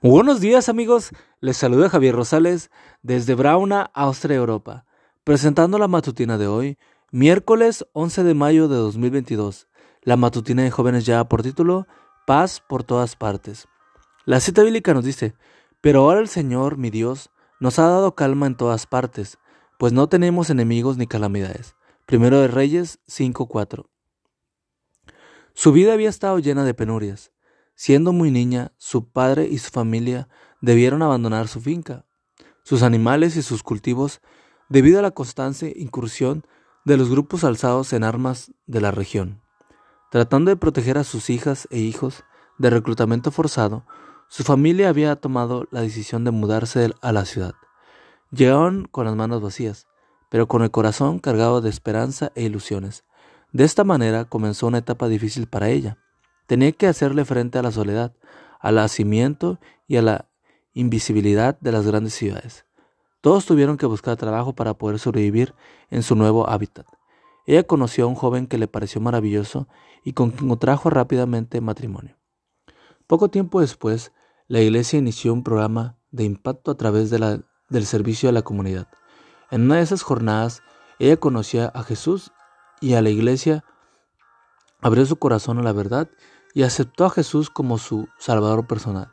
Buenos días amigos, les saluda Javier Rosales desde Brauna, Austria, Europa, presentando la matutina de hoy, miércoles 11 de mayo de 2022. La matutina de jóvenes ya por título Paz por todas partes. La cita bíblica nos dice, pero ahora el Señor, mi Dios, nos ha dado calma en todas partes, pues no tenemos enemigos ni calamidades. Primero de Reyes 5.4. Su vida había estado llena de penurias. Siendo muy niña, su padre y su familia debieron abandonar su finca, sus animales y sus cultivos debido a la constante incursión de los grupos alzados en armas de la región. Tratando de proteger a sus hijas e hijos de reclutamiento forzado, su familia había tomado la decisión de mudarse a la ciudad. Llegaron con las manos vacías, pero con el corazón cargado de esperanza e ilusiones. De esta manera comenzó una etapa difícil para ella. Tenía que hacerle frente a la soledad, al hacimiento y a la invisibilidad de las grandes ciudades. Todos tuvieron que buscar trabajo para poder sobrevivir en su nuevo hábitat. Ella conoció a un joven que le pareció maravilloso y con quien contrajo rápidamente matrimonio. Poco tiempo después, la iglesia inició un programa de impacto a través del servicio a la comunidad. En una de esas jornadas, ella conocía a Jesús y a la iglesia abrió su corazón a la verdad y aceptó a Jesús como su Salvador personal.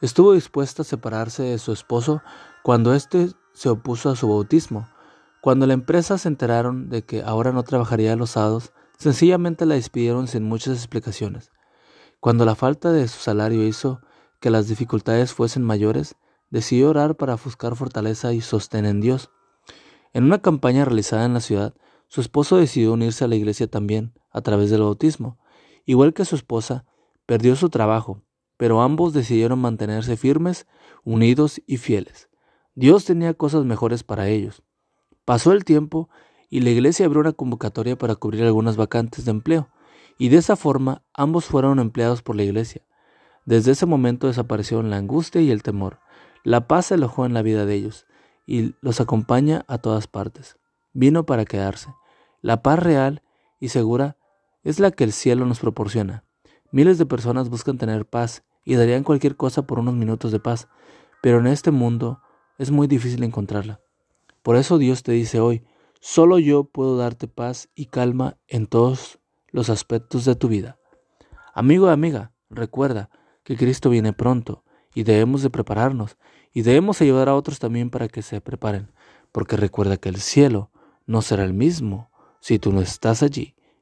Estuvo dispuesta a separarse de su esposo cuando éste se opuso a su bautismo. Cuando la empresa se enteraron de que ahora no trabajaría los sábados, sencillamente la despidieron sin muchas explicaciones. Cuando la falta de su salario hizo que las dificultades fuesen mayores, decidió orar para buscar fortaleza y sostén en Dios. En una campaña realizada en la ciudad, su esposo decidió unirse a la iglesia también, a través del bautismo. Igual que su esposa, perdió su trabajo, pero ambos decidieron mantenerse firmes, unidos y fieles. Dios tenía cosas mejores para ellos. Pasó el tiempo y la iglesia abrió una convocatoria para cubrir algunas vacantes de empleo, y de esa forma ambos fueron empleados por la iglesia. Desde ese momento desaparecieron la angustia y el temor. La paz se alojó en la vida de ellos y los acompaña a todas partes. Vino para quedarse. La paz real y segura es la que el cielo nos proporciona. Miles de personas buscan tener paz y darían cualquier cosa por unos minutos de paz, pero en este mundo es muy difícil encontrarla. Por eso Dios te dice hoy, solo yo puedo darte paz y calma en todos los aspectos de tu vida. Amigo y amiga, recuerda que Cristo viene pronto y debemos de prepararnos y debemos ayudar a otros también para que se preparen, porque recuerda que el cielo no será el mismo si tú no estás allí.